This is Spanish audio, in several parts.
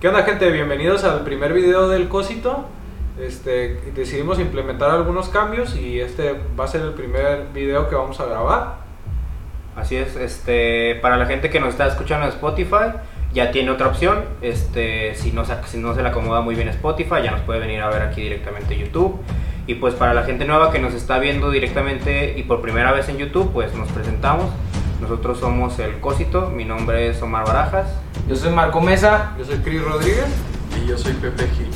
¿Qué onda gente? Bienvenidos al primer video del Cosito. Este, decidimos implementar algunos cambios y este va a ser el primer video que vamos a grabar. Así es, este, para la gente que nos está escuchando en Spotify, ya tiene otra opción. Este, si no, si no se le acomoda muy bien Spotify, ya nos puede venir a ver aquí directamente YouTube. Y pues para la gente nueva que nos está viendo directamente y por primera vez en YouTube, pues nos presentamos. Nosotros somos El Cosito, mi nombre es Omar Barajas. Yo soy Marco Mesa. Yo soy Chris Rodríguez. Y yo soy Pepe Gil.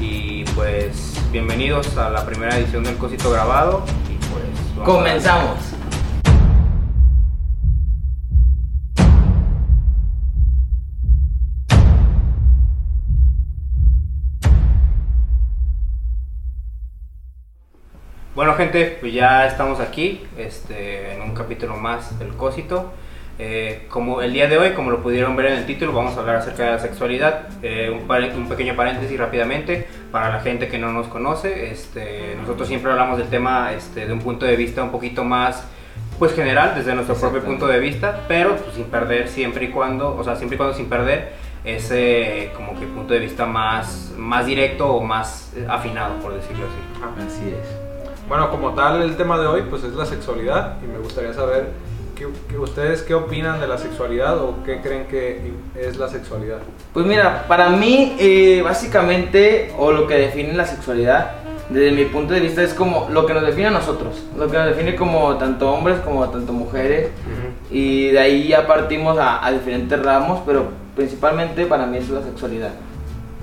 Y pues bienvenidos a la primera edición del Cosito grabado. Y pues vamos a- Comenzamos. Bueno gente, pues ya estamos aquí este, en un capítulo más del Cosito. Eh, como el día de hoy, como lo pudieron ver en el título, vamos a hablar acerca de la sexualidad. Eh, un, un pequeño paréntesis rápidamente para la gente que no nos conoce. Este, nosotros siempre hablamos del tema este, de un punto de vista un poquito más pues general, desde nuestro propio punto de vista, pero pues, sin perder siempre y cuando, o sea, siempre y cuando sin perder ese como que punto de vista más, más directo o más eh, afinado, por decirlo así. Así es. Bueno, como tal el tema de hoy pues es la sexualidad y me gustaría saber qué, qué- ustedes qué opinan de la sexualidad o qué creen que es la sexualidad. Pues mira, para mí, eh, básicamente, o lo que define la sexualidad, desde mi punto de vista, es como lo que nos define a nosotros. Lo que nos define como tanto hombres como tanto mujeres. Y de ahí ya partimos a, a diferentes ramos, pero principalmente para mí es la sexualidad.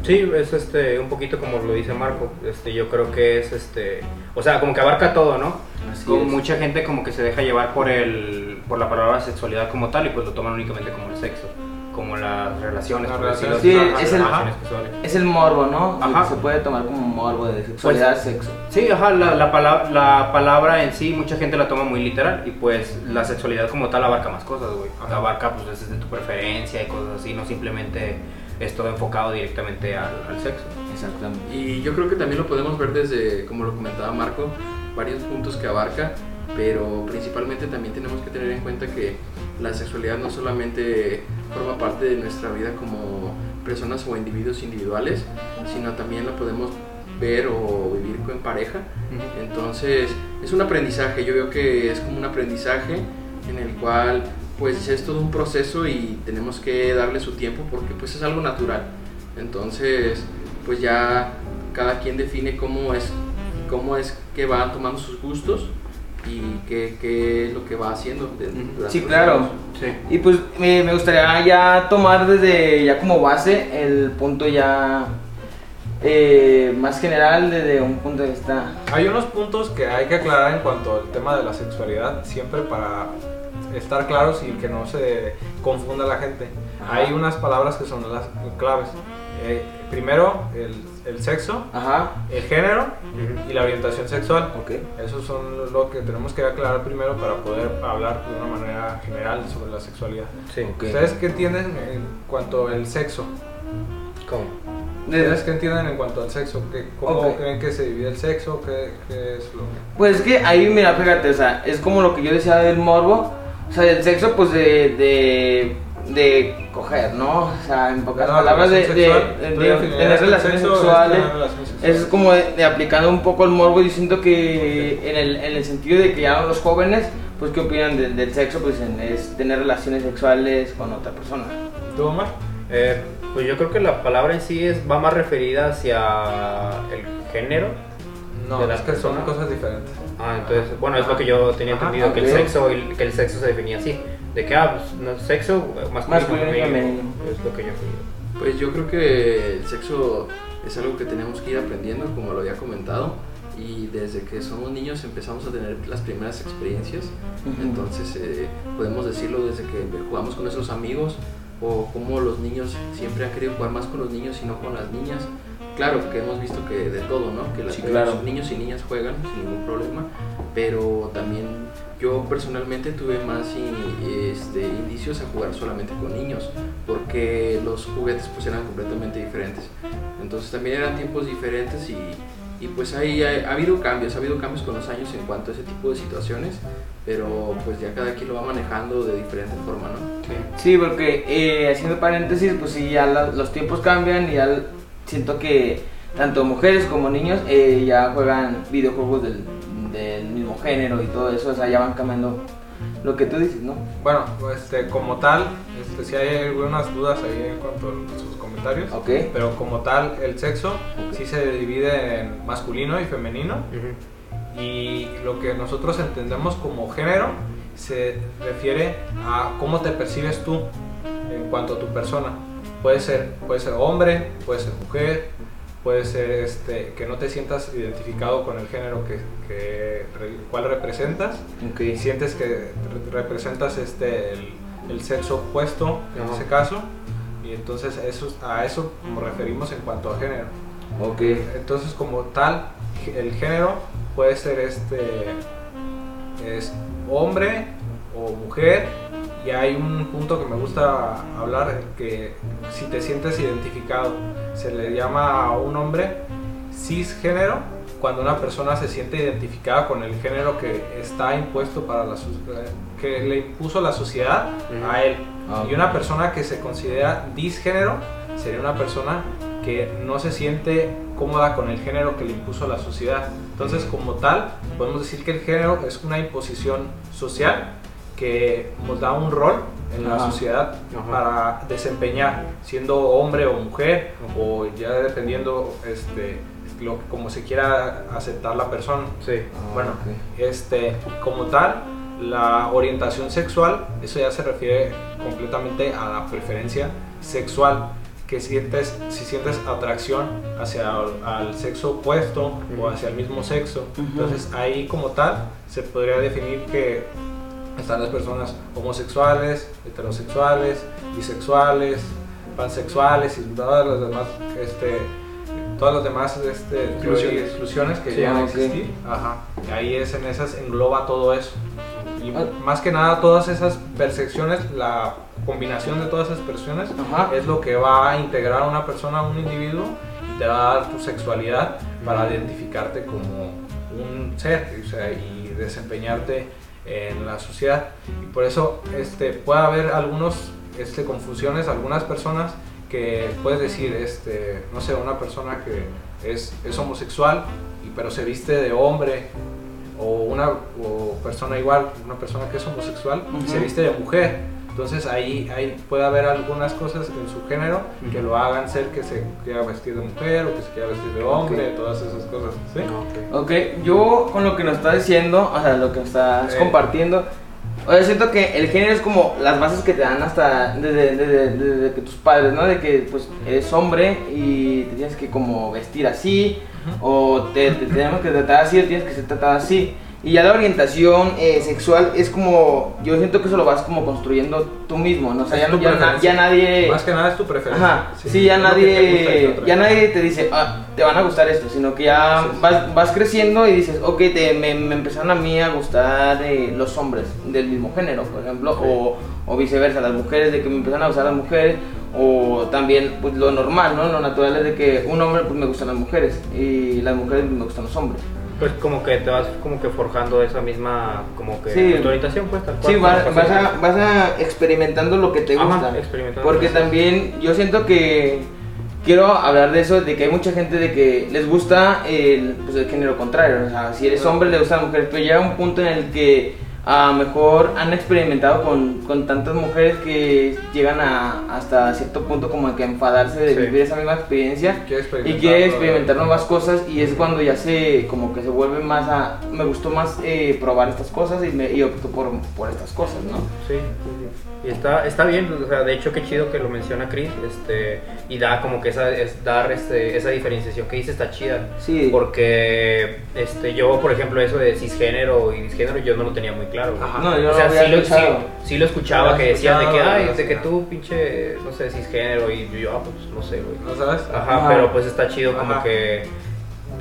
Sí, es este un poquito como lo dice Marco. Este, yo creo que es este, o sea, como que abarca todo, ¿no? Así Como es. mucha gente como que se deja llevar por el por la palabra sexualidad como tal y pues lo toman únicamente como el sexo, como las relaciones, Las por decirlo relaciones, así, sí, las es el- relaciones. Es el morbo, ¿no? Ajá. Se puede tomar como morbo de sexualidad, Pues- sexo. Sí, ajá, la, la, palabra, la palabra en sí mucha gente la toma muy literal y pues la sexualidad como tal abarca más cosas, güey. Ajá. Abarca pues desde tu preferencia y cosas así, no simplemente es todo enfocado directamente al, al sexo. Exactamente. Y yo creo que también lo podemos ver desde, como lo comentaba Marco, varios puntos que abarca, pero principalmente también tenemos que tener en cuenta que la sexualidad no solamente forma parte de nuestra vida como personas o individuos individuales, sino también la podemos ver o vivir en pareja. Entonces es un aprendizaje, yo veo que es como un aprendizaje en el cual pues es todo un proceso y tenemos que darle su tiempo porque pues es algo natural. Entonces pues ya cada quien define cómo es, cómo es que va tomando sus gustos y qué, qué es lo que va haciendo. Sí, claro. Sí. Y pues me, me gustaría ya tomar desde ya como base el punto ya eh, más general desde un punto de vista Hay unos puntos que hay que aclarar en cuanto al tema de la sexualidad, siempre para estar claros y que no se confunda la gente. Ajá. Hay unas palabras que son las claves. Eh, primero, el, el sexo, ajá el género y la orientación sexual. ok Esos son lo que tenemos que aclarar primero para poder hablar de una manera general sobre la sexualidad. Sí. Ok. ¿Ustedes qué entienden en cuanto al sexo? ¿Cómo? ¿Ustedes qué entienden en cuanto al sexo? ¿Qué, ¿Cómo Ok. creen que se divide el sexo? ¿Qué, qué es lo que...? pues es que ahí mira fíjate o sea es como lo que yo decía del morbo o sea del sexo pues de de, de coger no o sea en pocas La palabras de, de, sexual. de- ¿Tú de definirías tener el relaciones sexo es sexuales tener relaciones sexuales? Eso es como de, de aplicando un poco el morbo. Yo siento que en el, en el sentido de que ya los jóvenes, pues, ¿qué opinan del, del sexo? Pues en- es tener relaciones sexuales con otra persona. ¿Tú, Omar? Eh, pues yo creo que la palabra en sí es, va más referida hacia el género. No, De la es que son persona. cosas diferentes. Ah, entonces, bueno, es lo que yo tenía Ajá, entendido, que, el sexo, el- que el sexo se definía así. De que, ah, pues, no, sexo masculino, Masculino y femenino. Es lo que yo Pues yo creo que el sexo es algo que tenemos que ir aprendiendo, como lo había comentado, y desde que somos niños empezamos a tener las primeras experiencias, entonces eh, podemos decirlo desde que jugamos con nuestros amigos o como los niños siempre han querido jugar más con los niños y no con las niñas. Claro que hemos visto que de todo, ¿no? Que las- Sí, claro. los niños y niñas juegan sin ningún problema, pero también yo personalmente tuve más i- este, indicios a jugar solamente con niños, porque los juguetes pues eran completamente diferentes. Entonces también eran tiempos diferentes y Y pues ahí ha, ha habido cambios, ha habido cambios con los años en cuanto a ese tipo de situaciones, pero pues ya cada quien lo va manejando de diferente forma, ¿no? Sí, porque eh, haciendo paréntesis, pues sí, ya la- los tiempos cambian y ya siento que tanto mujeres como niños eh, ya juegan videojuegos del, del mismo género y todo eso, o sea, ya van cambiando lo que tú dices, ¿no? Bueno, este, como tal, este, si hay algunas dudas ahí en cuanto a sus comentarios, Ok. pero como tal, el sexo sí se divide en masculino y femenino. Y lo que nosotros entendemos como género se refiere a cómo te percibes tú en cuanto a tu persona. Puede ser, puede ser hombre, puede ser mujer, puede ser este, que no te sientas identificado con el género que, que cual representas Ok. y sientes que re- representas este, el, el sexo opuesto en Ajá. ese caso. Y entonces eso, a eso nos referimos en cuanto a género. Entonces, como tal, el género puede ser este es hombre o mujer y hay un punto que me gusta hablar que si te sientes identificado se le llama a un hombre cisgénero cuando una persona se siente identificada con el género que está impuesto para la que le impuso la sociedad a él. Ah, y una persona que se considera disgénero sería una persona que no se siente cómoda con el género que le impuso la sociedad. Entonces, como tal, podemos decir que el género es una imposición social que nos da un rol en la Ajá. sociedad Ajá. para desempeñar, siendo hombre o mujer, o ya dependiendo este, lo, como se quiera aceptar la persona. Sí. Ah, Bueno, ok. este, como tal, la orientación sexual, eso ya se refiere completamente a la preferencia sexual, que sientes, si sientes atracción hacia el- al sexo opuesto o hacia el mismo sexo. Entonces ahí como tal se podría definir que están las personas homosexuales, heterosexuales, bisexuales, pansexuales y todas las demás, este, todas las demás este, Exclusiones. exclusiones que Sí, llegan a existir. Ajá. Y ahí es en esas engloba todo eso. Y Ah. más que nada todas esas percepciones, la combinación de todas esas percepciones Ajá. es lo que va a integrar a una persona, a un individuo y te va a dar tu sexualidad para identificarte como un ser o sea, y desempeñarte en la sociedad. Y por eso este, puede haber algunos este, confusiones, algunas personas que puedes decir, este, no sé, una persona que es, es homosexual y, pero se viste de hombre o una o persona igual, una persona que es homosexual y se viste de mujer. Entonces ahí, ahí puede haber algunas cosas en su género que lo hagan ser que se quiera vestir de mujer o que se quiera vestir de hombre, todas esas cosas. ¿sí? Ok, yo con lo que nos estás diciendo, o sea, lo que estás Eh. compartiendo, o sea, siento que el género es como las bases que te dan hasta desde, desde- desde que tus padres, ¿no? De que pues eres hombre y te tienes que como vestir así, o te, te tenemos que tratar así, o tienes que ser tratado así. Y ya la orientación eh, sexual es como, yo siento que eso lo vas como construyendo tú mismo, ¿no? O sea, ya, tu ya na- preferencia. ya nadie... Más que nada es tu preferencia. Ajá, sí, ya nadie, te ya nadie te dice, ah, te van a gustar esto, sino que ya Sí, sí. vas, vas creciendo y dices, ok, te, me, me empezaron a mí a gustar eh, los hombres del mismo género, por ejemplo, o, o viceversa, las mujeres, de que me empezaron a gustar las mujeres, o también pues lo normal, ¿no? Lo natural es de que un hombre pues me gustan las mujeres y las mujeres me gustan los hombres. Pues como que te vas como que forjando esa misma, como que Sí. tu orientación pues tal cual. Sí, vas, vas, a, vas a experimentando lo que te gusta. Porque también yo siento que quiero hablar de eso, de que hay mucha gente de que les gusta el, pues, el género contrario. O sea, si eres hombre, le gustan las mujeres, pero llega un punto en el que a lo mejor han experimentado con, con tantas mujeres que llegan a hasta cierto punto como que a enfadarse de Sí. vivir esa misma experiencia y quiere experimentar nuevas cosas y es cuando ya se como que se vuelve más a me gustó más eh, probar estas cosas y, me, y opto por, por estas cosas no sí. Y está, está bien, o sea, de hecho qué chido que lo menciona Chris, este, y da como que esa, es dar este, esa diferenciación que dice está chida. Sí. Porque este, yo, por ejemplo, eso de cisgénero y disgénero, yo no lo tenía muy claro. Ajá. no yo o sea, lo había sí lo, sí, escuchado. sí lo escuchaba que decían de que, ay, de que tú pinche, no sé, cisgénero, y yo, ah, pues no sé, güey. ¿No sabes? Ajá, Ajá. pero pues está chido como Ajá. que,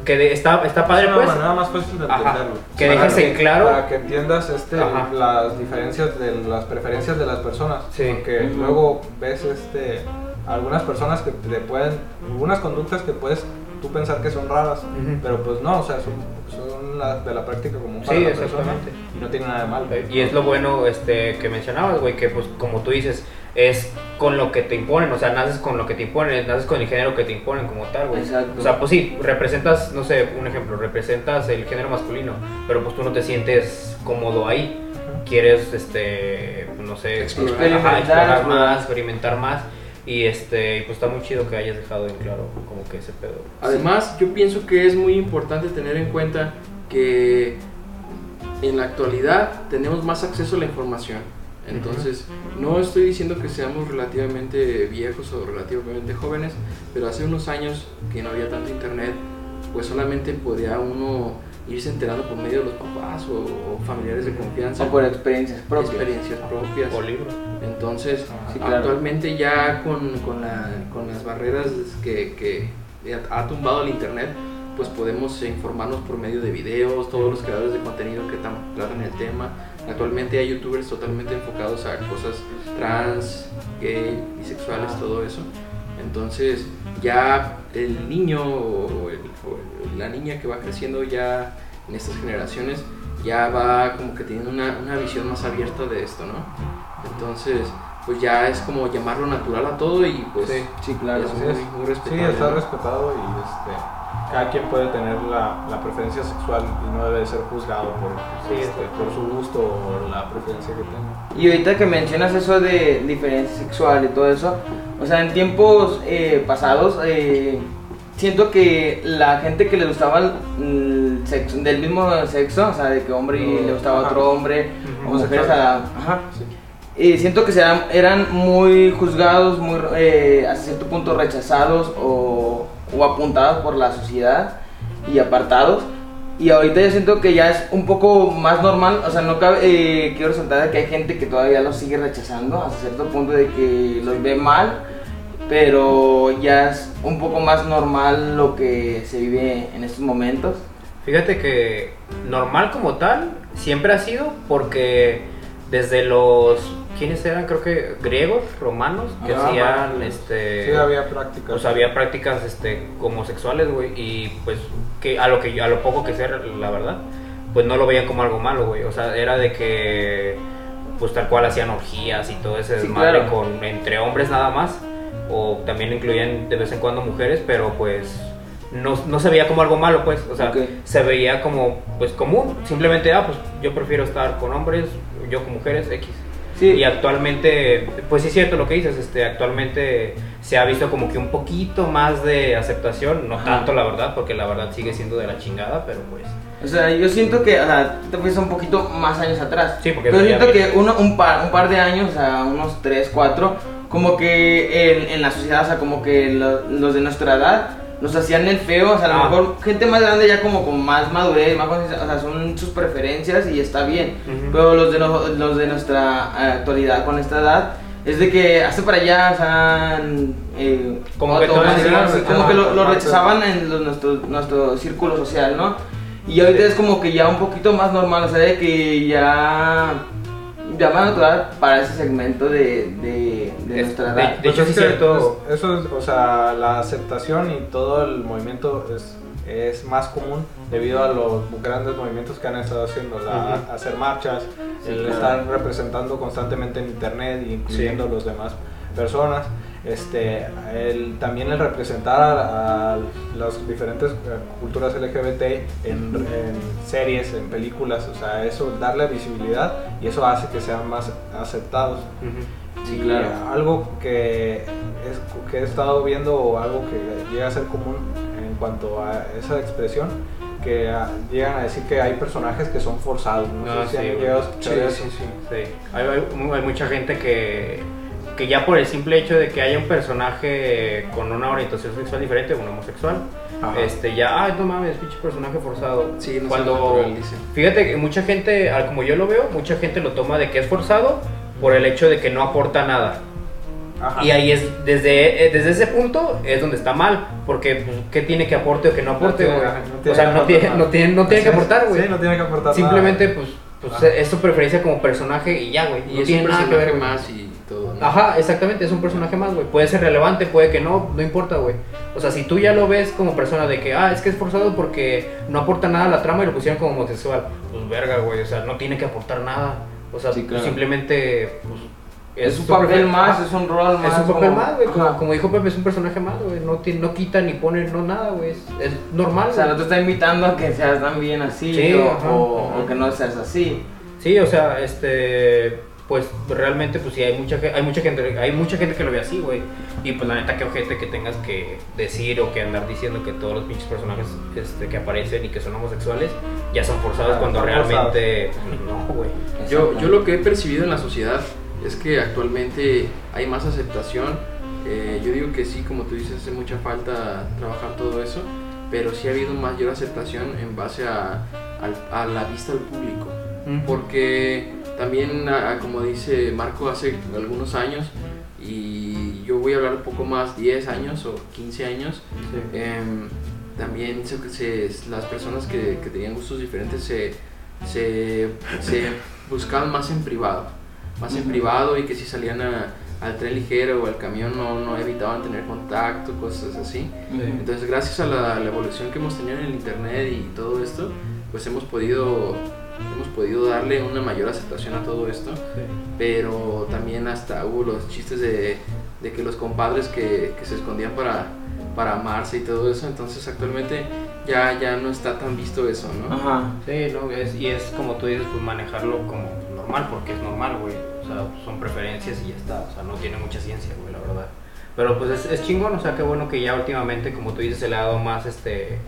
que de- está, está padre es pues. manera más fácil de Ajá. entenderlo. Que Para dejes en claro- Para que entiendas este, las diferencias de las preferencias de las personas. Sí. Porque Ujú. luego ves este, algunas personas que te pueden, algunas conductas que puedes tú pensar que son raras, Ujú. pero pues no, o sea, son, son la- de la práctica común para Sí, la persona exactamente. y no tiene nada de malo. Eh, Y es lo bueno este, que mencionabas, güey, que pues como tú dices, es con lo que te imponen, o sea, naces con lo que te imponen, naces con el género que te imponen como tal, güey. Exacto. O sea, pues sí, representas, no sé, un ejemplo, representas el género masculino, pero pues tú no te sientes cómodo ahí. Quieres, este, no sé, Explorar. ajá, explorar Experimentar. más, experimentar más. Y este, pues está muy chido que hayas dejado en claro como que ese pedo. Además, yo pienso que es muy importante tener en cuenta que en la actualidad tenemos más acceso a la información. Entonces, no estoy diciendo que seamos relativamente viejos o relativamente jóvenes, pero hace unos años que no había tanto internet, pues solamente podía uno irse enterando por medio de los papás o, o familiares de confianza, O por experiencias propias. experiencias propias. O libro. Entonces, Sí, claro. actualmente ya con, con, la- con las barreras que, que ha tumbado el Internet, pues podemos informarnos por medio de videos, todos los creadores de contenido que tratan el tema. Actualmente hay youtubers totalmente enfocados a cosas trans, gay, bisexuales, Ah. todo eso. Entonces ya el niño o, el- o la niña que va creciendo ya en estas generaciones ya va como que teniendo una, una visión más abierta de esto, ¿no? Entonces, pues ya es como llamarlo natural a todo y pues Sí. Sí, claro. es muy, es. muy Sí, está ¿no? respetado y este, cada quien puede tener la, la preferencia sexual y no debe ser juzgado por, Sí, este, por su gusto o la preferencia que tenga. Y ahorita que mencionas eso de diferencia sexual y todo eso, o sea, en tiempos eh, pasados, eh, siento que la gente que le gustaba el, sexo, del mismo sexo, o sea, de que hombre y le gustaba Ajá. otro hombre, o mujeres a la... Ajá. Sí. Eh, siento que eran muy juzgados, muy eh, hasta cierto punto rechazados o, o apuntados por la sociedad y apartados. Y ahorita yo siento que ya es un poco más normal, o sea, no cabe, eh, quiero resaltar que hay gente que todavía los sigue rechazando hasta cierto punto de que los ve mal, pero ya es un poco más normal lo que se vive en estos momentos. Fíjate que normal como tal siempre ha sido porque desde los ¿quiénes eran? Creo que griegos, romanos que Ah, hacían bueno. este Sí, había prácticas. pues había prácticas este homosexuales, güey, y pues que a lo que a lo poco que sea la verdad, pues no lo veían como algo malo, güey. O sea, era de que pues tal cual hacían orgías y todo ese Sí, desmadre claro. con entre hombres nada más o también incluían de vez en cuando mujeres, pero pues no, no se veía como algo malo, pues, o sea, se veía como pues común, simplemente ah, pues yo prefiero estar con hombres, yo con mujeres X. Sí. Y actualmente, pues sí es cierto lo que dices, este, actualmente se ha visto como que un poquito más de aceptación, no Ajá. tanto la verdad, porque la verdad sigue siendo de la chingada, pero pues... O sea, yo siento que, o sea, te fuiste un poquito más años atrás. Sí, porque Pero siento vi- que uno, un, par, un par de años, o sea, unos 3, 4, como que en, en la sociedad, o sea, como que lo- los de nuestra edad nos hacían el feo, o sea, a lo Ah. mejor gente más grande ya como con más madurez, más o sea, son sus preferencias y está bien. Ujú. Pero los de, no- los de nuestra eh, actualidad, con esta edad, es de que hace para allá, o sea, eh, Como que todo como ajá, que lo, lo rechazaban en los- nuestro, nuestro círculo social, ¿no? Y ahorita es como que ya un poquito más normal, o sea, de que ya, ya van a natural para ese segmento de, de, de Es- nuestra edad. de hecho, Pues es cierto. es- eso es, o sea, la aceptación y todo el movimiento es, es más común debido a los grandes movimientos que han estado haciendo, la- hacer marchas, Sí, el claro. estar representando constantemente en internet, incluyendo Sí. los demás personas. Este, el, también el representar a, a las diferentes eh, culturas LGBT en, en series, en películas, o sea, eso darle visibilidad y eso hace que sean más aceptados. Sí, Y claro. algo que, es, que he estado viendo o algo que llega a ser común en cuanto a esa expresión, que ah, llegan a decir que hay personajes que son forzados. No Ah, sé si han sí, llegado a escuchar Sí, eso. sí. Hay, hay- hay mucha gente que, que ya por el simple hecho de que haya un personaje con una orientación sexual diferente, un homosexual, Ajá. este ya, ay no mames, pinche personaje forzado. Sí, no Cuando, fíjate que mucha gente, al- como yo lo veo, mucha gente lo toma de que es forzado por el hecho de que no aporta nada. Ajá. Y ahí es, desde, eh, desde ese punto es donde está mal, porque pues, ¿qué tiene que aporte o que no aporte, tiene- güey? ajá, no o tiene sea, no tiene, no tiene, no tiene que aportar, güey. Sí, no tiene que aportar Simplemente, nada. pues, pues es su preferencia como personaje y ya, güey. Y No es tiene un nada que ver. más y todo, ¿no? Ajá, exactamente, es un personaje más, güey. Puede ser relevante, puede que no, no importa, güey. O sea, si tú ya lo ves como persona de que, ah, es que es forzado porque no aporta nada a la trama y lo pusieron como homosexual, pues verga, güey, o sea, no tiene que aportar nada. O sea, Sí, claro. simplemente, pues, Es, un tu papel más, ah, es un rol más. es un papel como- más, güey. Como, dijo Pepe, es un personaje más, güey. No, no quita ni pone, no nada, güey. Es, es normal. O sea, no te está invitando a que seas también así Sí, o, ajá, o- ajá. o que no seas así. Sí, o sea, este, pues realmente, pues sí, hay mucha, hay mucha gente, hay mucha gente que lo ve así, güey. Y pues la neta, que ojete que tengas que decir o que andar diciendo que todos los pinches personajes este, que aparecen y que son homosexuales ya son forzados Ah, cuando son realmente pues, no, güey. Yo, yo lo que he percibido en la sociedad es que actualmente hay más aceptación. Eh, yo digo que sí, como tú dices, hace mucha falta trabajar todo eso, pero sí ha habido mayor aceptación en base a, al- a la vista del público. Porque también, a- a- como dice Marco, hace algunos años, y yo voy a hablar un poco más, 10 años o 15 años, em, también se- se- las personas que, que tenían gustos diferentes se, se, se buscaban más en privado, más en Ujú. privado y que si salían a- al tren ligero o al camión no, no evitaban tener contacto, cosas así. Entonces, gracias a la, la evolución que hemos tenido en el internet y todo esto, pues hemos podido, hemos podido darle una mayor aceptación a todo esto. Pero también hasta hubo los chistes de, de que los compadres que, que se escondían para, para amarse y todo eso. Entonces, actualmente ya, ya no está tan visto eso, ¿no? Ajá. Sí, no, es, y es como tú dices, pues manejarlo como normal, porque es normal, güey. O sea, son preferencias y ya está. O sea, no tiene mucha ciencia, güey, la verdad. Pero pues es, es chingón, o sea, qué bueno que ya últimamente, como tú dices, se le ha dado más, este,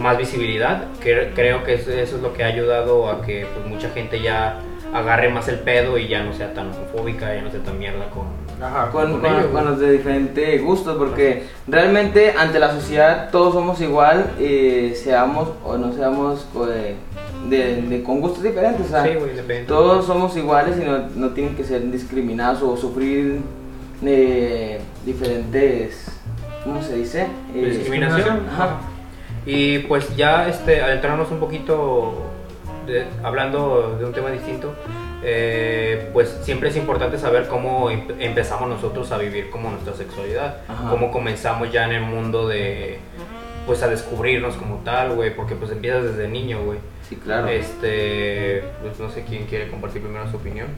más visibilidad. Que, creo que eso, eso es lo que ha ayudado a que pues, mucha gente ya agarre más el pedo y ya no sea tan homofóbica, ya no sea tan mierda con... Ajá. Con, con con- ellos, con los de diferentes gustos, porque realmente ante la sociedad todos somos igual, eh, seamos o no seamos co- de, de- con gustos diferentes. O sea, Sí, todos somos iguales y no, no tienen que ser discriminados o sufrir eh, diferentes, ¿cómo se dice? Eh, discriminación. Ajá. Y pues ya este, adentrarnos un poquito, de- hablando de un tema distinto, eh, pues siempre es importante saber cómo em- empezamos nosotros a vivir como nuestra sexualidad, Ajá. cómo comenzamos ya en el mundo de, pues a descubrirnos como tal, güey, porque pues empiezas desde niño, güey. Sí, claro. Este, pues no sé quién quiere compartir primero su opinión.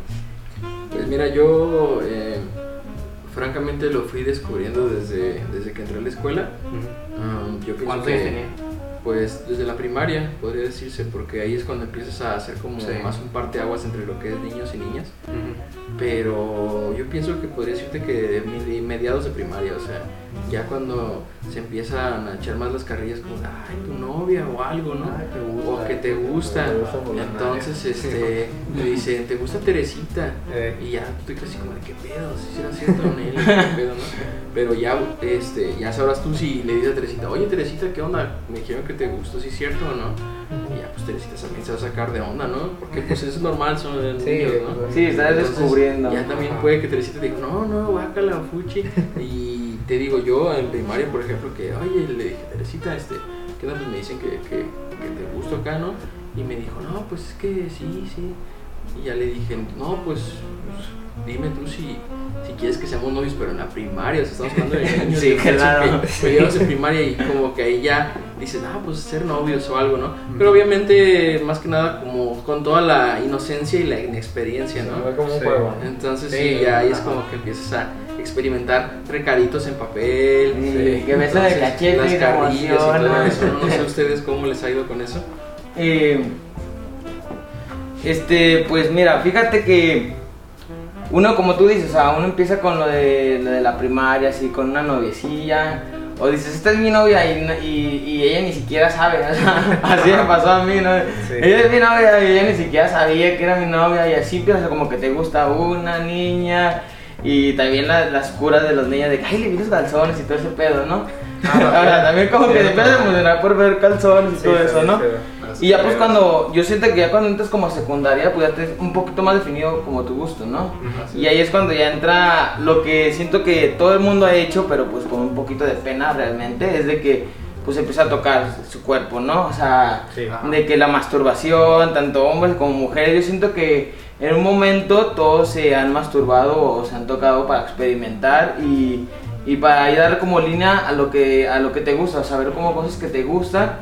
Pues mira, yo eh, francamente lo fui descubriendo desde, desde que entré a la escuela. Um, yo pienso ¿Cuántos que, años tenía? Pues desde la primaria, podría decirse, porque ahí es cuando empiezas a hacer como Sí. más un parteaguas entre lo que es niños y niñas. Pero yo pienso que podría decirte que de mediados de primaria, o sea, ya cuando se empiezan a echar más las carrillas como, ay, tu novia o algo, ¿no? Ay, te gusta. o que te gusta. Entonces, este, me dicen, ¿te gusta Teresita? Eh. Y ya estoy casi como de, ¿qué pedo? Si será cierto, Nelly, ¿qué pedo, no? Pero ya, este, ya sabrás tú si le dices a Teresita, oye, Teresita, ¿qué onda? Me dijeron que te gustó, ¿sí es cierto o no? Y ya, pues Teresita también se va a sacar de onda, ¿no? Porque pues eso es normal, son niños, ¿no? Sí, estás Entonces, descubriendo. Ya también puede que Teresita te diga, no, no, guácala, fuchi. Y te digo yo en primaria, por ejemplo, que, oye, le dije, Teresita, este, ¿qué onda? Pues me dicen que, que, que te gusto acá, ¿no? Y me dijo, no, pues es que sí, sí. Y ya le dije, no, pues, pues, dime tú si, si quieres que seamos novios, pero en la primaria, o sea, estamos hablando de niños. Sí, de claro. que mediados de primaria y como que ahí ya dices, ah, pues ser novios o algo, ¿no? Pero obviamente, más que nada, como con toda la inocencia y la inexperiencia, Se ¿no? ve como un Sí. juego. Entonces Sí, sí, ya ahí es como que empiezas a experimentar recaditos en papel, Sí, que beso de cachete las carrillas y todo eso. ¿no? No sé ustedes cómo les ha ido con eso. Eh, este, pues mira, fíjate que uno, como tú dices, o sea, uno empieza con lo de, lo de la primaria, así, con una noviecilla, o dices, esta es mi novia y, y, y ella ni siquiera sabe, o sea, así me pasó a mí, ¿no? Sí. Ella es mi novia y ella ni siquiera sabía que era mi novia, y así empieza como que te gusta una niña, y también la- las curas de los niños de que, ay, le vi los calzones y todo ese pedo, ¿no? Ahora, también como que te empiezas a emocionar por ver calzones y todo eso, ¿no? Y ya pues cuando, yo siento que ya cuando entras como a secundaria, pues ya te un poquito más definido como tu gusto, ¿no? Y ahí es cuando ya entra lo que siento que todo el mundo ha hecho, pero pues con un poquito de pena realmente, es de que pues empieza a tocar su cuerpo, ¿no? O sea, Sí. de que la masturbación, tanto hombres como mujeres, yo siento que en un momento todos se han masturbado o se han tocado para experimentar y, y para ahí dar como línea a lo que a lo que te gusta, saber como cosas que te gustan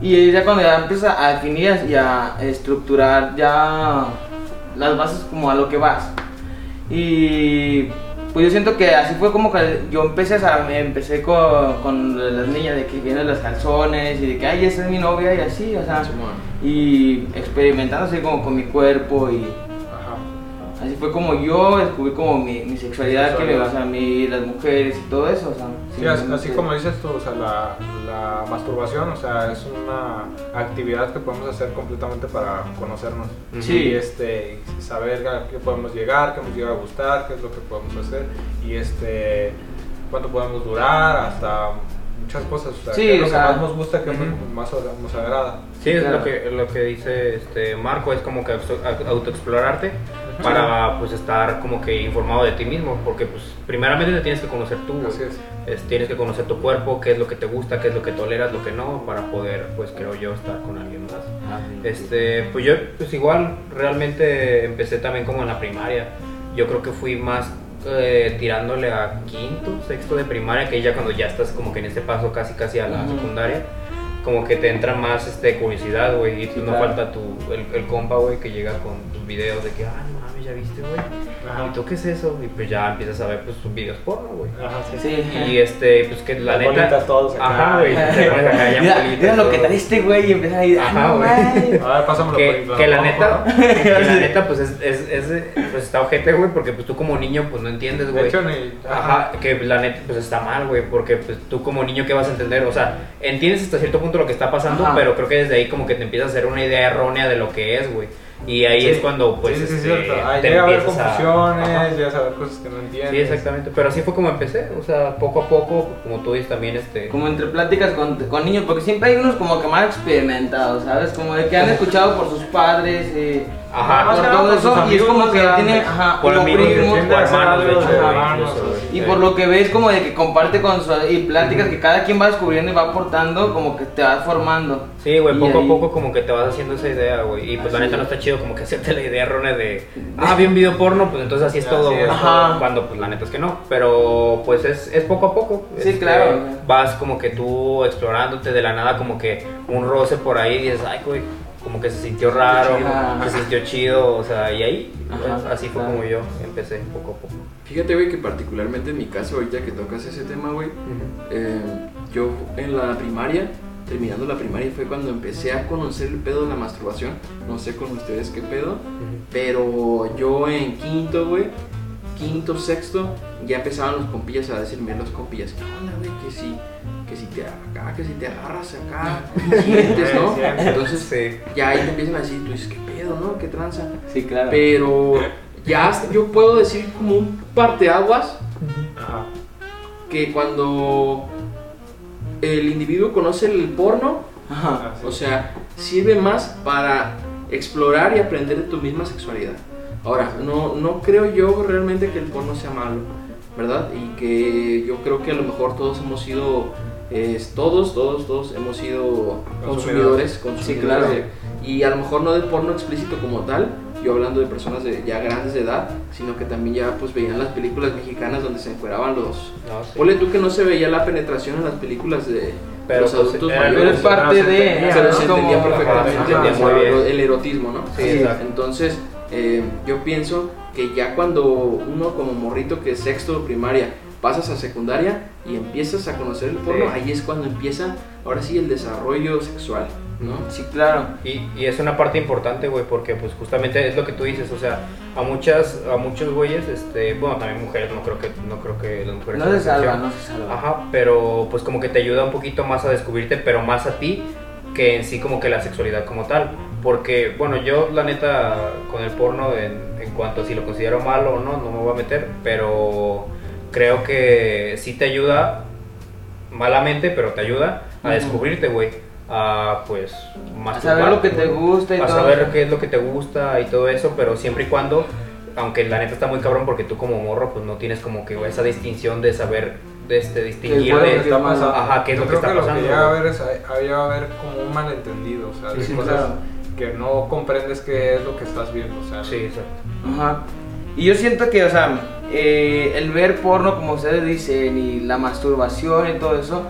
y ya cuando ya empiezas a definir y a estructurar ya las bases como a lo que vas. Y pues yo siento que así fue como que yo empecé, a, empecé con, con las niñas de que vienen los calzones y de que, ay, esa es mi novia y así, o sea, y experimentando así como con mi cuerpo y así fue como yo descubrí como mi, mi sexualidad, que me vas a mí, las mujeres y todo eso, o sea. Sí, así, como dices tú, o sea, la, la, masturbación, o sea, es una actividad que podemos hacer completamente para conocernos. Sí. Y este, saber a qué podemos llegar, qué nos llega a gustar, qué es lo que podemos hacer y este, cuánto podemos durar, hasta muchas cosas. O sea, sí, qué es lo o que sea, más nos gusta, qué es lo que más nos agrada. Sí, es Claro. lo que, lo que dice este Marco, es como que auto- autoexplorarte para pues estar como que informado de ti mismo, porque pues primeramente te tienes que conocer tú, es. Es- tienes que conocer tu cuerpo, qué es lo que te gusta, qué es lo que toleras, lo que no, para poder, pues creo yo, estar con alguien más. Este, pues yo, pues igual, realmente empecé también como en la primaria. Yo creo que fui más eh, tirándole a quinto, sexto de primaria, que ya cuando ya estás como que en ese paso casi casi a la Ujú. secundaria, como que te entra más este curiosidad, güey, y Sí, no claro. falta tu, el, el compa, güey, que llega con tus videos de que, ah, no ya viste, güey. Ajá. ¿Y tú qué es eso? Y pues ya empiezas a ver pues tus videos porno, güey. Ajá, sí. Sí. Y este, pues que la Las neta. bolitas todos acá. Ajá, güey. Te pones acá ya Mira, bolitas, mira lo que este güey y empieza a ir, Ajá, güey. A ver, pásamelo Que, por que la neta, que la neta, pues es, es, es- pues está ojete, güey, porque pues tú como niño, pues no entiendes, De güey. hecho, ni. Ajá, que la neta, pues está mal, güey, porque pues tú como niño, ¿qué vas a entender? O sea, entiendes hasta cierto punto lo que está pasando, Ajá. pero creo que desde ahí como que te empiezas a hacer una idea errónea de lo que es, güey. Y ahí Sí. es cuando, pues, sí, sí, este, cierto. Ahí te llega a haber empiezas a- confusiones, llegas a ver cosas que no entiendes. Sí, exactamente. Pero así fue como empecé. O sea, poco a poco, como tú dices también, este. Como entre pláticas con, con niños, porque siempre hay unos como que más experimentados, ¿sabes? Como de que han escuchado por sus padres, eh, Ajá. Por todo por sus eso, y es como que tienen, ajá, Por como amigos, primos, por hermanos, de hecho, incluso. Y por lo que ves como de que comparte con su, y pláticas que cada quien va descubriendo y va aportando, como que te vas formando. Sí, güey, poco ahí- a poco como que te vas haciendo esa idea, güey. Y pues la neta no es. está chido como que hacerte la idea errónea de, ah, vi un video porno, pues entonces así es Así todo, es. Ajá. Cuando pues la neta es que no. Pero pues es, es poco a poco. Sí, Este, claro. Vas como que tú explorándote de la nada, como que un roce por ahí y dices, ay, güey, como que se sintió raro, se sintió chido, o sea, y ahí, Ajá, pues, así fue claro. como yo empecé poco a poco. Fíjate, güey, que particularmente en mi caso, ahorita que tocas ese tema, güey, eh, yo en la primaria, terminando la primaria, fue cuando empecé a conocer el pedo de la masturbación. No sé con ustedes qué pedo, pero yo en quinto, güey, quinto, sexto, ya empezaban los compillas a decirme los compillas, ¿qué onda, güey? Que si, que si te acá, que si te agarras acá, sientes, ¿no? Entonces, Sí. ya ahí te empiezan a decir, tú dices, ¿qué pedo, no? ¿Qué tranza? Sí, claro. Pero ya yo puedo decir como un parteaguas Ajá. que cuando el individuo conoce el porno, Ajá. Así o sea, sirve más para explorar y aprender de tu misma sexualidad. Ahora, no, no creo yo realmente que el porno sea malo, ¿verdad? Y que yo creo que a lo mejor todos hemos sido, eh, todos, todos, todos hemos sido consumidores, Consumidores. Sí, claro. de- y a lo mejor no de porno explícito como tal, yo hablando de personas de, ya grandes de edad, sino que también ya pues veían las películas mexicanas donde se encueraban los... No, sí. Ponle tú que no se veía la penetración en las películas de Pero, los pues, adultos era mayores. Pero es parte se de. pero ¿no? se entendía perfectamente se muy bien. el erotismo, ¿no? Sí, exacto. Entonces, eh, yo pienso que ya cuando uno como morrito que es sexto primaria pasas a secundaria y empiezas a conocer el porno, Sí. ahí es cuando empieza, ahora sí, el desarrollo sexual, ¿no? Sí, claro. Y, y es una parte importante, güey, porque pues justamente es lo que tú dices, o sea, a muchas, a muchos güeyes, este, bueno, también mujeres, no creo que, no creo que las mujeres No se salva, excepción. no se salva. Ajá, pero pues como que te ayuda un poquito más a descubrirte, pero más a ti que en sí como que la sexualidad como tal. Porque, bueno, yo la neta con el porno en, en cuanto a si lo considero malo o no, no me voy a meter, pero creo que sí te ayuda, malamente, pero te ayuda a Ujú. descubrirte, güey. A pues A saber lo que te gusta y a todo. saber eso. qué es lo que te gusta y todo eso, pero siempre y cuando, aunque la neta está muy cabrón porque tú como morro pues no tienes como que esa distinción de saber, de este, distinguir de, que está pasando. ajá, qué es Yo lo que está pasando. Lo que llega a haber es, ahí va a haber como un malentendido, o sea, de Sí, cosas claro. que no comprendes qué es lo que estás viendo, o sea, Sí, exacto. Ajá. Y yo siento que, o sea, eh, el ver porno, como ustedes dicen, y la masturbación y todo eso,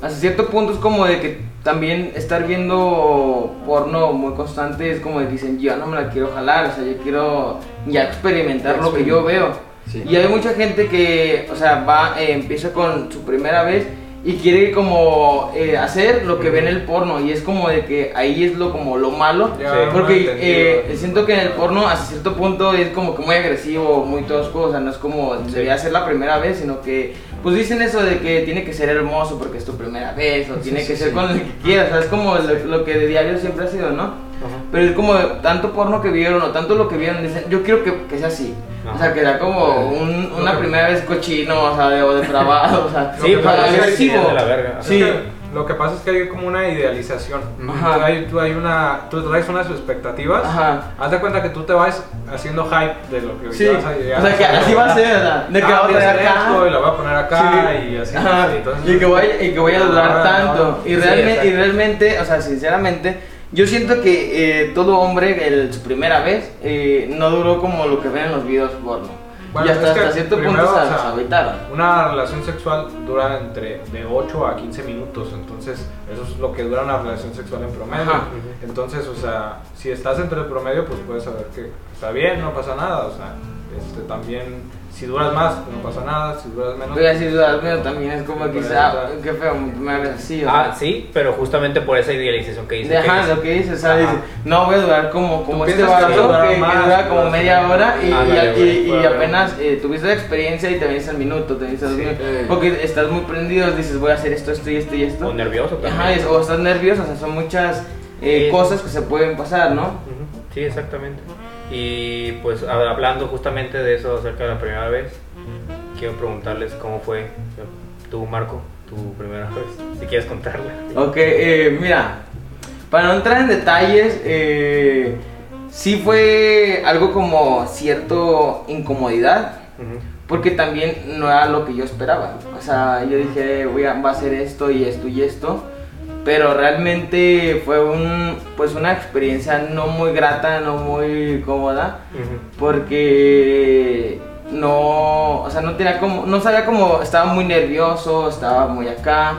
hasta cierto punto es como de que también estar viendo porno muy constante es como de que dicen, yo no me la quiero jalar, o sea, yo quiero ya experimentar lo que yo veo. Sí. Y hay mucha gente que, o sea, va, eh, empieza con su primera vez y quiere como eh, hacer lo que ve en el porno y es como de que ahí es lo como lo malo Sí, porque entendido. eh, siento que en el porno hasta cierto punto es como que muy agresivo muy tosco o sea no es como debía ser la primera vez sino que pues dicen eso de que tiene que ser hermoso porque es tu primera vez o tiene sí, que ser sí. con el que quieras o sea es como lo, lo que de diario siempre ha sido no Ajá. pero es como tanto porno que vieron o tanto lo que vieron dicen yo quiero que, que sea así o sea Ajá. que sea como un- una primera vez cochino o sea de, o depravado o sea Sí, Lo que para que agresivo de la verga. Es Sí. que Lo que pasa es que hay como una idealización. Ajá. Tú, hay, tú, hay una, tú traes unas expectativas. Ajá. Haz de cuenta que tú te vas haciendo hype de lo que Sí, vas a llegar. o sea que así va a ser, sea, de que Ah, va a voy a hacer acá. esto y la voy a poner acá Sí. y así. Ajá, entonces- y que voy, y que voy a durar Ah, tanto. no. Y, Sí, realmente, y realmente, o sea, sinceramente, yo siento que eh, todo hombre, el- su primera vez, eh, no duró como lo que ven en los videos porno. Bueno, y hasta, hasta cierto primero, punto se, o sea, se agüitaron. Una relación sexual dura entre de 8 a 15 minutos, entonces eso es lo que dura una relación sexual en promedio. Ajá. Entonces, o sea, si estás entre el promedio, pues puedes saber que está bien, no pasa nada, o sea, este, también si duras más, pues no pasa nada, si duras menos. Voy a decir dudas, pero también es como quizá, qué feo, me hables así. o Ah, sí, pero justamente por esa idealización que dice. De- Ajá, lo que dices, dices, no voy a durar como, como este piensas que que, dura como media hora y, Ándale, y- y- y apenas eh, tuviste la experiencia y te vienes al minuto, te vienes al minuto, Eh. porque estás muy prendido, dices voy a hacer esto, esto y esto y esto. O nervioso también. Ajá, es- o estás nervioso, o sea, son muchas eh, Sí. cosas que se pueden pasar, ¿no? Sí, exactamente. Y pues hab- hablando justamente de eso acerca de la primera vez, quiero preguntarles cómo fue tú, Marco, tu primera vez, si quieres contarla. Ok, eh, mira, para no entrar en detalles, eh, sí fue algo como cierto incomodidad, porque también no era lo que yo esperaba. O sea, yo dije, voy a, va a ser esto y esto y esto, pero realmente fue un, pues una experiencia no muy grata, no muy cómoda, porque no, o sea, no tenía como, no sabía cómo, estaba muy nervioso, estaba muy acá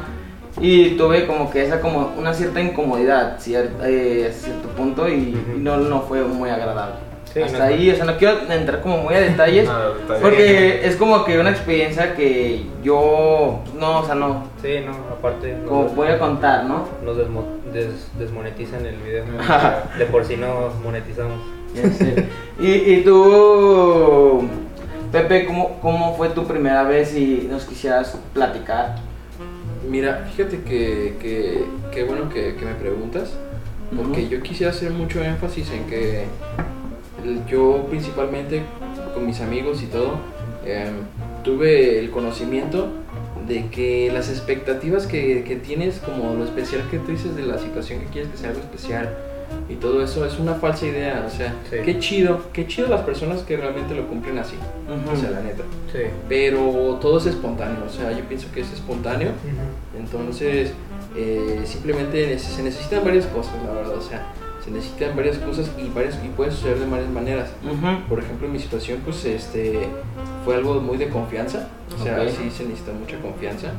y tuve como que esa como una cierta incomodidad cier- eh, a cierto punto y, y no, no fue muy agradable. Sí, Hasta no. ahí, o sea, no quiero entrar como muy a detalles porque es como que una experiencia que yo, no, o sea, no, Sí, no, aparte como nos, voy a contar, ¿no? nos desmo- des- desmonetizan el video. De por sí no monetizamos. Y, y tú, Pepe, ¿cómo, ¿cómo fue tu primera vez y nos quisieras platicar? Mira, fíjate que, que, que bueno que, que me preguntas, porque yo quisiera hacer mucho énfasis en que yo principalmente con mis amigos y todo, em, tuve el conocimiento de que las expectativas que, que tienes, como lo especial que tú dices de la situación que quieres que sea algo especial y todo eso, es una falsa idea. O sea, Sí. qué chido, qué chido las personas que realmente lo cumplen así, Ujú. o sea, la neta. Sí. Pero todo es espontáneo, o sea, yo pienso que es espontáneo. Entonces, eh, simplemente se necesitan varias cosas, la verdad. O sea, se necesitan varias cosas y, varias, y puede suceder de varias maneras. Por ejemplo, en mi situación, pues este fue algo muy de confianza. O sea, sí se necesita mucha confianza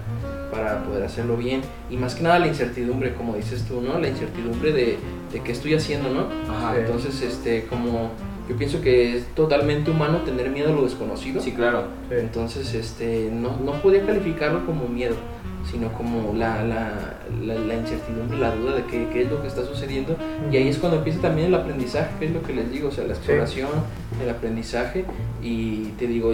para poder hacerlo bien. Y más que nada la incertidumbre, como dices tú, ¿no? La incertidumbre de, de qué estoy haciendo, ¿no? Ajá. Sí. Entonces, este, como yo pienso que es totalmente humano tener miedo a lo desconocido. Sí, claro. Sí. Entonces, este, no, no podía calificarlo como miedo, sino como la, la, la, la incertidumbre, la duda de qué, qué es lo que está sucediendo. Y ahí es cuando empieza también el aprendizaje, que es lo que les digo, o sea, la exploración, el aprendizaje. Y te digo,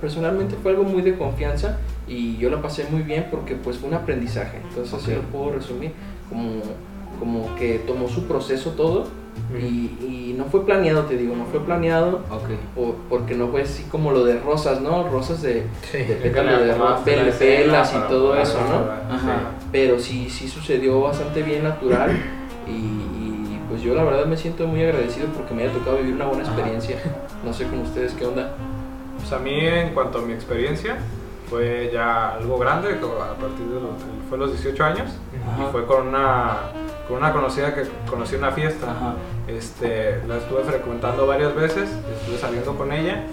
personalmente fue algo muy de confianza y yo la pasé muy bien porque pues fue un aprendizaje. Entonces, así Ok. lo puedo resumir como, como que tomó su proceso todo. Y, y no fue planeado, te digo, no fue planeado Ok. por- porque no fue así como lo de rosas, ¿no? Rosas de, Sí. de pétalo velas y todo eso, ¿no? Pero sí, sí sucedió bastante bien natural y, y, pues yo la verdad me siento muy agradecido porque me haya tocado vivir una buena Ajá. experiencia. No sé con ustedes qué onda. Pues a mí, en cuanto a mi experiencia, fue ya algo grande, como a partir de los, fue los 18 años, Ajá. y fue con una, con una conocida que conocí en una fiesta. Ajá. Este, la estuve frecuentando varias veces, estuve saliendo con ella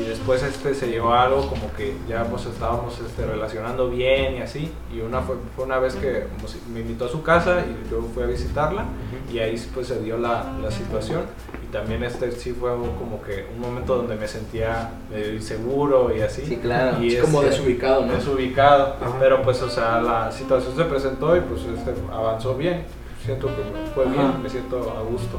y después este se llevó a algo como que ya pues estábamos este, relacionando bien y así y una fue, fue una vez que me invitó a su casa y yo fui a visitarla y ahí pues se dio la, la situación y también este sí fue como que un momento donde me sentía inseguro y así Sí, claro. y Es como este, desubicado, ¿no? desubicado Ajá. pero pues o sea la situación se presentó y pues este, avanzó bien siento que me fue bien Ajá. me siento a gusto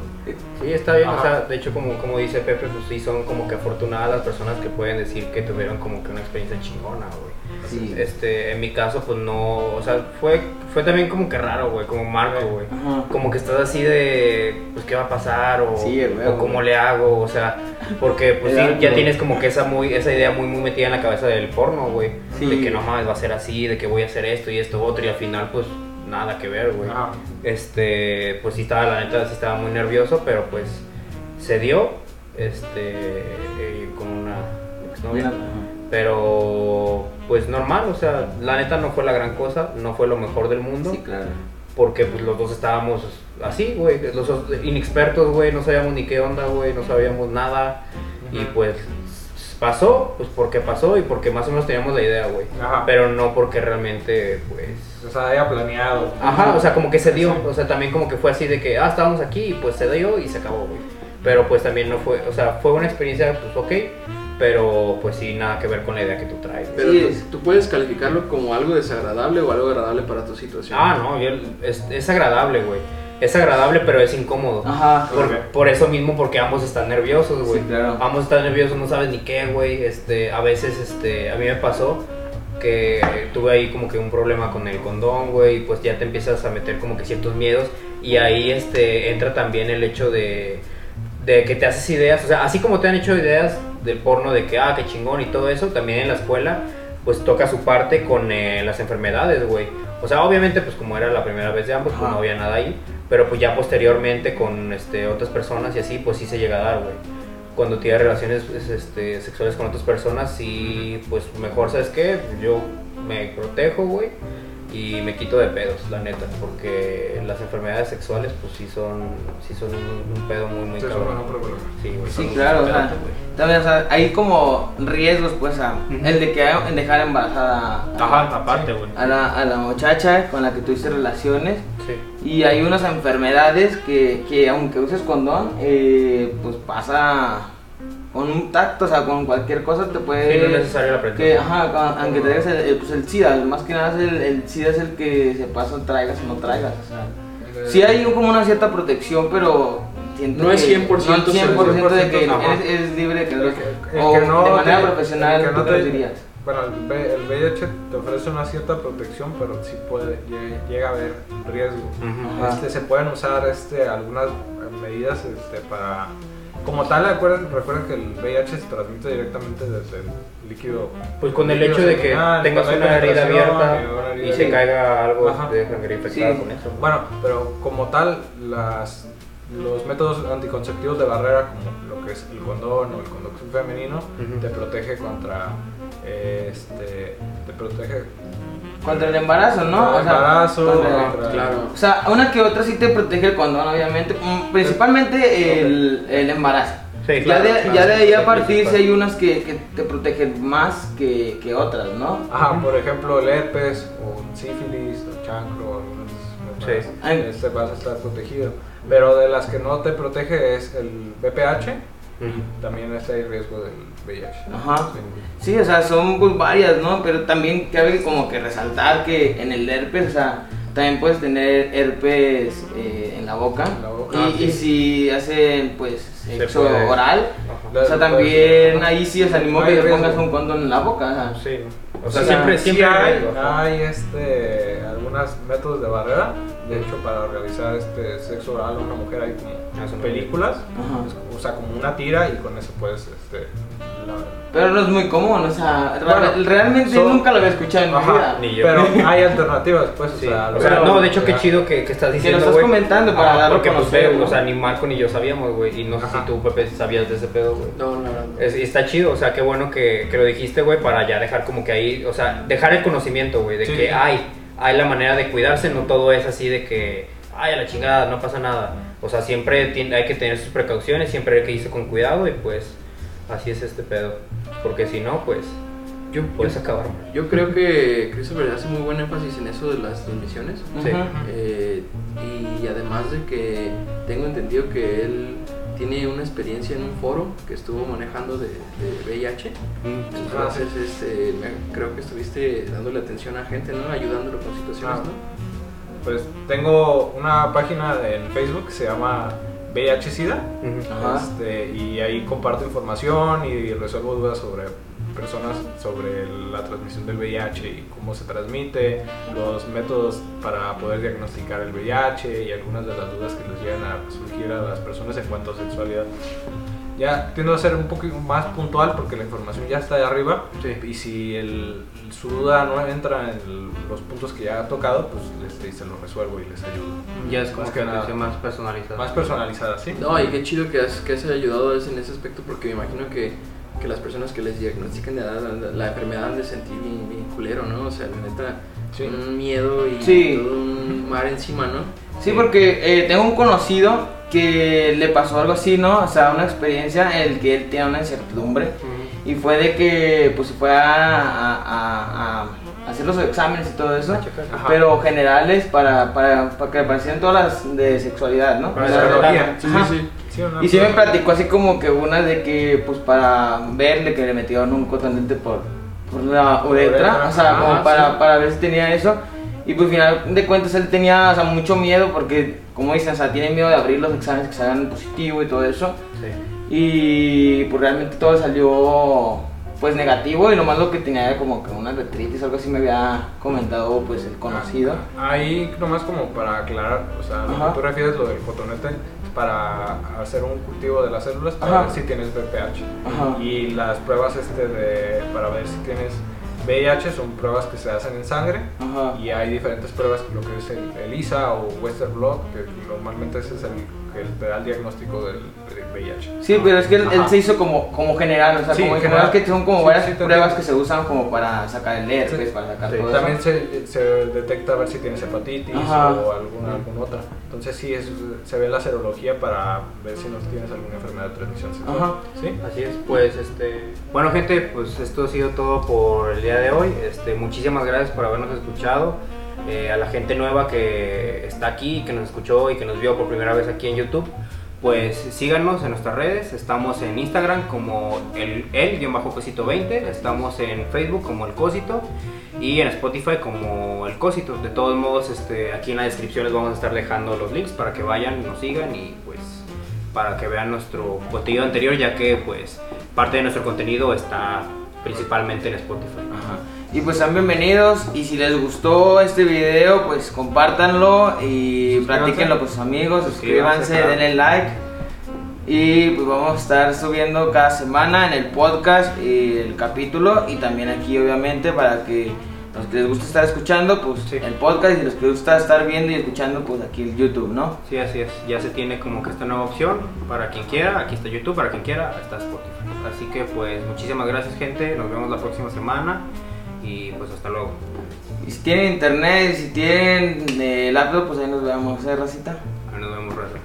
Sí, está bien, o sea, de hecho como, como dice Pepe, pues sí son como que afortunadas las personas que pueden decir que tuvieron como que una experiencia chingona, güey. Sí. Este, en mi caso, pues no, o sea, fue, fue también como que raro, güey, como Marco, güey. Ajá. Como que estás así de, pues, ¿qué va a pasar? O, Sí, güey, o cómo güey. le hago, o sea, porque pues sí, ya tienes como que esa, muy, esa idea muy, muy metida en la cabeza del porno, güey. Sí. De que no mames, va a ser así, de que voy a hacer esto y esto otro, y al final, pues, nada que ver, güey. Este, pues sí estaba, la neta, sí estaba muy nervioso, pero pues se dio, este, eh, con una exnovia. Pero, pues normal, o sea, la neta no fue la gran cosa, no fue lo mejor del mundo, Sí, claro. porque pues los dos estábamos así, güey, los dos inexpertos, güey, no sabíamos ni qué onda, güey, no sabíamos nada, y pues pasó, pues porque pasó y porque más o menos teníamos la idea, güey, Ajá. pero no porque realmente, pues... o sea había planeado Ajá, o sea, como que se dio, o sea, también como que fue así de que, ah, estábamos aquí y pues se dio y se acabó, güey. Pero pues también no fue, o sea, fue una experiencia, pues ok, pero pues sí, nada que ver con la idea que tú traes. Pero Sí, tú, es- tú puedes calificarlo como algo desagradable o algo agradable para tu situación. Ah, no, yo, es, es agradable, güey. Es agradable, pero es incómodo. Ajá. Por, eso mismo, porque ambos están nerviosos, güey. Sí, claro. Ambos están nerviosos, no sabes ni qué, güey. Este, a veces, este, a mí me pasó que tuve ahí como que un problema con el condón, güey, y pues ya te empiezas a meter como que ciertos miedos y ahí, este, entra también el hecho de, de que te haces ideas, o sea, así como te han hecho ideas del porno de que, ah, qué chingón y todo eso, también en la escuela, pues toca su parte con eh, las enfermedades, güey. O sea, obviamente, pues como era la primera vez de ambos, pues no había nada ahí. Pero pues ya posteriormente con este, otras personas y así, pues sí se llega a dar, güey. Cuando tienes relaciones pues, este, sexuales con otras personas, sí, pues mejor, ¿sabes qué? Yo me protejo, güey. Y me quito de pedos, la neta. Porque las enfermedades sexuales, pues sí son, sí son un, un pedo muy, muy Eso cabrón. no es un problema. Sí, güey. Sí, son claro, o sea, también, o sea, hay como riesgos, pues, a, el de que en dejar embarazada a, Ajá, aparte, güey. a la, a la muchacha con la que tuviste relaciones. Sí. Y hay unas enfermedades que, que aunque uses condón, eh, pues pasa con un tacto, o sea, con cualquier cosa te puede... Sí, no es necesario la que, ajá, con- aunque traigas el, el- pues el SIDA, más que nada es el, el SIDA es el que se pasa, traigas o no traigas, o sea... Sí hay como una cierta protección, pero siento No es que 100% no es 100% de que eres, eres libre de que El que- el o que no de manera te- profesional, el que ¿tú no qué te- dirías? Bueno, el, el VIH te ofrece una cierta protección, pero sí puede, llega, a haber riesgo. Ujú. Ajá. Este, se pueden usar este, algunas medidas este, para... Como tal, recuerden, recuerden que el VIH se transmite directamente desde el líquido. Pues con el líquido hecho de que seminal, tengas una herida abierta y una herida y se abierta. caiga algo Ajá. de sangre infectada Sí. con eso. Bueno, pero como tal, las, los métodos anticonceptivos de barrera, como lo que es el condón o el condón femenino, te protege contra... eh, este, te protege Contra el embarazo, ¿no? contra el O sea, embarazo, contra- contra- Claro. O sea, una que otra sí te protege el condón, obviamente. mm, Principalmente el, el embarazo. Sí, ya, claro, de, claro, ya de ahí a partir sí hay unas que, que te protegen más que, que otras, ¿no? Ajá, por ejemplo, el herpes o el sífilis o chancro, algunas Sí. Este vas a estar protegido. Pero de las que no te protege es el BPH También está el riesgo del VIH. Ajá. Sí, o sea, son pues varias, ¿no? Pero también cabe como que resaltar que en el herpes, o sea, también puedes tener herpes eh, en la boca. En la boca. Y, Ah, y si hacen pues sexo oral, Ajá. o sea, también ahí sí os animó No que hay le riesgo. pongas un condón en la boca. o sea. Sí, o sea, siempre, sí siempre hay, hay este, algunos métodos de barrera. De hecho, para realizar este sexo oral a una mujer hay como películas. Ajá. O sea, como una tira y con eso puedes este, Pero no es muy común, o sea, Bueno, re- realmente son- nunca lo había escuchado en mi Ajá, vida. Ni yo. Pero hay alternativas, pues, Sí, o sea, o sea, pero- no, de hecho, qué chido que, que estás Que lo diciendo, estás güey. comentando para darlo Porque, pues, conocer, ve, ¿no? o sea, ni Marco ni yo sabíamos, güey. Y no sé Ajá. si tú, Pepe, sabías de ese pedo, güey. No, no, no. Es- está chido, o sea, qué bueno que, que lo dijiste, güey, para ya dejar como que ahí, o sea, dejar el conocimiento, güey, de Sí. que hay, hay la manera de cuidarse, no todo es así de que, ay, a la chingada, no pasa nada. O sea, siempre tiene- hay que tener sus precauciones, siempre hay que irse con cuidado y pues, así es este pedo. Porque si no, pues Yo, puedes yo, acabar. yo creo que Christopher hace muy buen énfasis en eso de las transmisiones. Sí. Eh, y además de que tengo entendido que él tiene una experiencia en un foro que estuvo manejando de, de VIH. Mm, Entonces, este, me- creo que estuviste dándole atención a gente, ¿no? Ayudándolo con situaciones, Ah. ¿no? Pues tengo una página en Facebook que se llama VIH SIDA. Ujú. Ajá. Este, y ahí comparto información y resuelvo dudas sobre personas sobre la transmisión del VIH y cómo se transmite, los métodos para poder diagnosticar el VIH y algunas de las dudas que les llegan a surgir a las personas en cuanto a sexualidad. Ya tiendo a ser un poco más puntual porque la información ya está de arriba Sí. y si el- su duda no entra en el- los puntos que ya ha tocado, pues les, se los resuelvo y les ayudo. Ya es como Más que que nada. más personalizado. Más personalizada, ¿sí? No, y qué chido que has, que has ayudado en ese aspecto porque me imagino que, que las personas que les diagnostican la, la- la enfermedad han de sentir bien, bien culero, ¿no? O sea, la neta, Sí. un miedo y Sí. todo un mar encima, ¿no? Sí, porque eh, tengo un conocido que le pasó algo así, ¿no? O sea, una experiencia en el que él tenía una incertidumbre y fue de que pues se fue a, a- a- a hacer los exámenes y todo eso, pero generales para, para, para que aparecieran todas las de sexualidad, ¿no? Para serología. Sí, sí, sí. Y sí me platicó así como que una de que, pues para verle que le metieron un cotonete por, por la uretra, uretra, o sea, ajá, como para, sí. para ver si tenía eso. Y pues al final de cuentas él tenía, o sea, mucho miedo porque, como dicen, o sea, tiene miedo de abrir los exámenes que salgan positivo y todo eso. Sí. Y pues realmente todo salió pues negativo y nomás lo que tenía era como que una retritis, algo así me había comentado pues el conocido. Ahí nomás como para aclarar, o sea, lo Ajá. que tú refieres lo del cotonete para hacer un cultivo de las células para Ajá. ver si tienes BPH. Ajá. Y las pruebas este de para ver si tienes VIH son pruebas que se hacen en sangre Ajá. y hay diferentes pruebas, lo que es el, el ISA o Western Blot, que normalmente ese es el que te da el diagnóstico del, del VIH. Sí, pero es que él, se hizo como, como general, o sea, Sí, como en general. general que son como Sí, varias sí, pruebas que se usan como para sacar el herpes, para sacar todo También eso. se, se detecta a ver si tienes hepatitis Ajá. o alguna, alguna otra. Entonces sí, es- se ve la serología para ver si no tienes alguna enfermedad de transmisión sexual. Ajá. ¿Sí? Así es, pues este. Bueno, gente, pues esto ha sido todo por el día de hoy. Este, muchísimas gracias por habernos escuchado. Eh, a la gente nueva que está aquí, que nos escuchó y que nos vio por primera vez aquí en YouTube, pues síganos en nuestras redes. Estamos en Instagram como el, el-cosito 20, estamos en Facebook como el cosito y en Spotify como el cosito. De todos modos, este, aquí en la descripción les vamos a estar dejando los links para que vayan, nos sigan y pues para que vean nuestro contenido anterior, ya que pues parte de nuestro contenido está principalmente en Spotify. Ajá. Y pues sean bienvenidos y si les gustó este video pues compártanlo y platíquenlo con sus amigos, Suscríbanse, suscríbanse, claro. denle like y pues vamos a estar subiendo cada semana en el podcast y el capítulo y también aquí obviamente para que los que les gusta estar escuchando pues Sí. el podcast y los que les gusta estar viendo y escuchando pues aquí el YouTube, ¿no? Sí, así es. Ya se tiene como que esta nueva opción para quien quiera. Aquí está YouTube, para quien quiera, está Spotify. Así que pues muchísimas gracias gente. Nos vemos la próxima semana y pues hasta luego. Y si tienen internet, si tienen eh, laptop, pues ahí nos vemos, ¿eh, Racita? Ahí nos vemos, Raza.